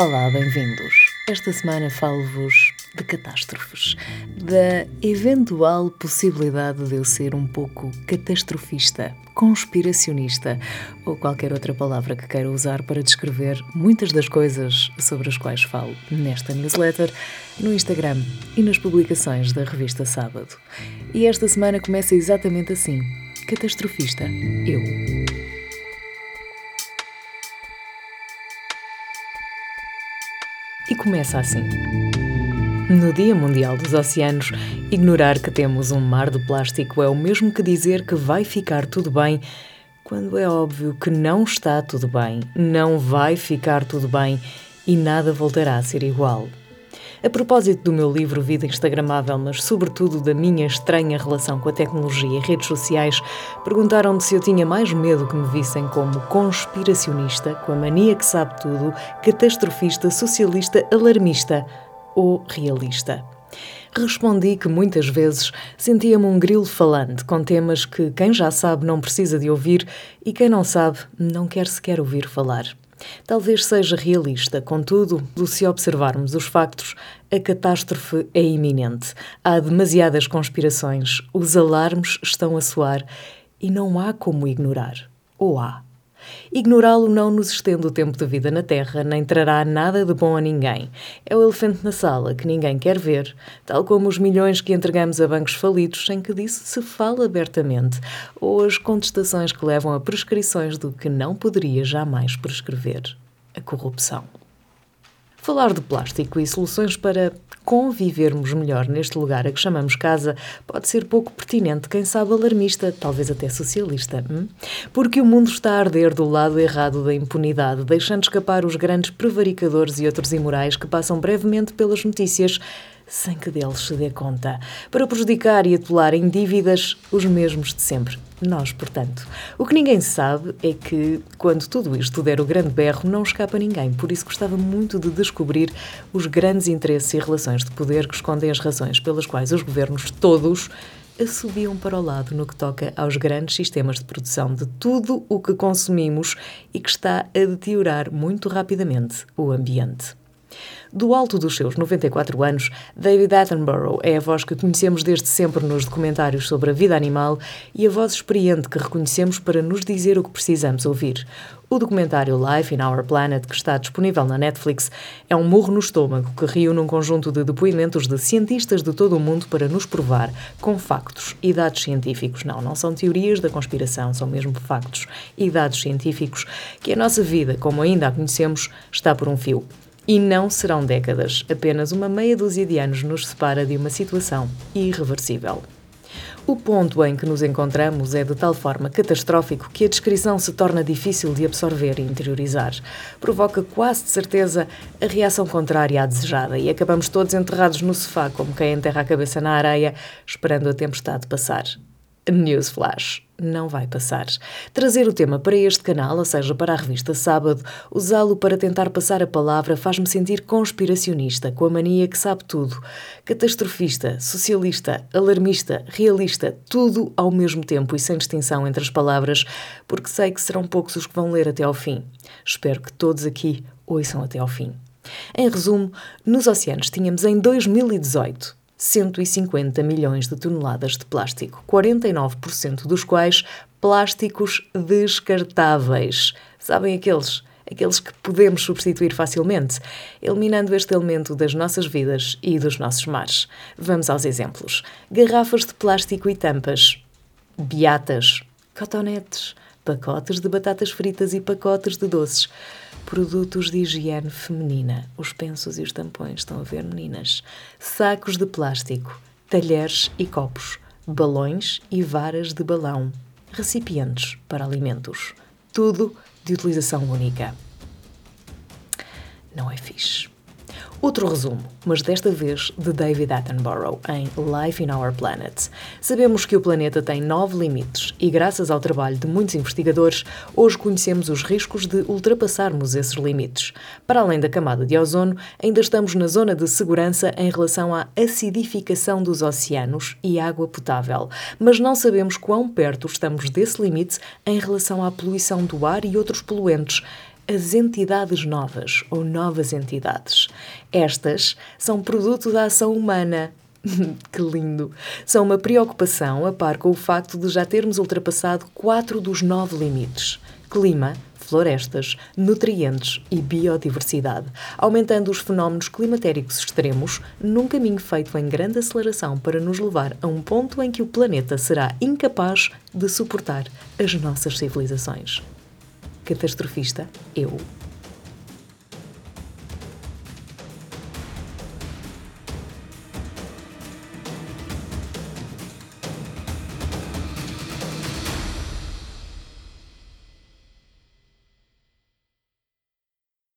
Olá, bem-vindos. Esta semana falo-vos de catástrofes, da eventual possibilidade de eu ser um pouco catastrofista, conspiracionista ou qualquer outra palavra que queira usar para descrever muitas das coisas sobre as quais falo nesta newsletter, no Instagram e nas publicações da revista Sábado. E esta semana começa exatamente assim: catastrofista, eu. E começa assim. No Dia Mundial dos Oceanos, ignorar que temos um mar de plástico é o mesmo que dizer que vai ficar tudo bem, quando é óbvio que não está tudo bem, não vai ficar tudo bem e nada voltará a ser igual. A propósito do meu livro Vida Instagramável, mas sobretudo da minha estranha relação com a tecnologia e redes sociais, perguntaram-me se eu tinha mais medo que me vissem como conspiracionista, com a mania que sabe tudo, catastrofista, socialista, alarmista ou realista. Respondi que muitas vezes sentia-me um grilo falante com temas que quem já sabe não precisa de ouvir e quem não sabe não quer sequer ouvir falar. Talvez seja realista, contudo, se observarmos os factos, a catástrofe é iminente. Há demasiadas conspirações, os alarmes estão a soar e não há como ignorar. Ou há? Ignorá-lo não nos estende o tempo de vida na Terra, nem trará nada de bom a ninguém. É o elefante na sala que ninguém quer ver, tal como os milhões que entregamos a bancos falidos sem que disso se fale abertamente, ou as contestações que levam a prescrições do que não poderia jamais prescrever a corrupção. Falar de plástico e soluções para convivermos melhor neste lugar a que chamamos casa pode ser pouco pertinente, quem sabe alarmista, talvez até socialista. Hum? Porque o mundo está a arder do lado errado da impunidade, deixando escapar os grandes prevaricadores e outros imorais que passam brevemente pelas notícias sem que deles se dê conta, para prejudicar e atolar em dívidas os mesmos de sempre. Nós, portanto. O que ninguém sabe é que, quando tudo isto der o grande berro, não escapa a ninguém. Por isso gostava muito de descobrir os grandes interesses e relações de poder que escondem as razões pelas quais os governos todos assobiam para o lado no que toca aos grandes sistemas de produção de tudo o que consumimos e que está a deteriorar muito rapidamente o ambiente. Do alto dos seus 94 anos, David Attenborough é a voz que conhecemos desde sempre nos documentários sobre a vida animal e a voz experiente que reconhecemos para nos dizer o que precisamos ouvir. O documentário Life in Our Planet, que está disponível na Netflix, é um murro no estômago que reúne um conjunto de depoimentos de cientistas de todo o mundo para nos provar, com factos e dados científicos, não, não são teorias da conspiração, são mesmo factos e dados científicos, que a nossa vida, como ainda a conhecemos, está por um fio. E não serão décadas, apenas uma meia dúzia de anos nos separa de uma situação irreversível. O ponto em que nos encontramos é de tal forma catastrófico que a descrição se torna difícil de absorver e interiorizar. Provoca quase de certeza a reação contrária à desejada e acabamos todos enterrados no sofá, como quem enterra a cabeça na areia, esperando a tempestade passar. Newsflash não vai passar. Trazer o tema para este canal, ou seja, para a revista Sábado, usá-lo para tentar passar a palavra faz-me sentir conspiracionista, com a mania que sabe tudo. Catastrofista, socialista, alarmista, realista, tudo ao mesmo tempo e sem distinção entre as palavras, porque sei que serão poucos os que vão ler até ao fim. Espero que todos aqui ouçam até ao fim. Em resumo, nos oceanos tínhamos em 2018 150 milhões de toneladas de plástico, 49% dos quais plásticos descartáveis. Sabem aqueles? Aqueles que podemos substituir facilmente, eliminando este elemento das nossas vidas e dos nossos mares. Vamos aos exemplos: garrafas de plástico e tampas, beatas, cotonetes, pacotes de batatas fritas e pacotes de doces produtos de higiene feminina. Os pensos e os tampões, estão a ver, meninas? Sacos de plástico, talheres e copos, balões e varas de balão, recipientes para alimentos. Tudo de utilização única. Não é fixe. Outro resumo, mas desta vez de David Attenborough em Life in Our Planet. Sabemos que o planeta tem nove limites e, graças ao trabalho de muitos investigadores, hoje conhecemos os riscos de ultrapassarmos esses limites. Para além da camada de ozono, ainda estamos na zona de segurança em relação à acidificação dos oceanos e água potável, mas não sabemos quão perto estamos desse limite em relação à poluição do ar e outros poluentes as entidades novas ou novas entidades. Estas são produto da ação humana. que lindo! São uma preocupação a par com o facto de já termos ultrapassado quatro dos nove limites: clima, florestas, nutrientes e biodiversidade, aumentando os fenómenos climatéricos extremos num caminho feito em grande aceleração para nos levar a um ponto em que o planeta será incapaz de suportar as nossas civilizações. Catastrofista, eu.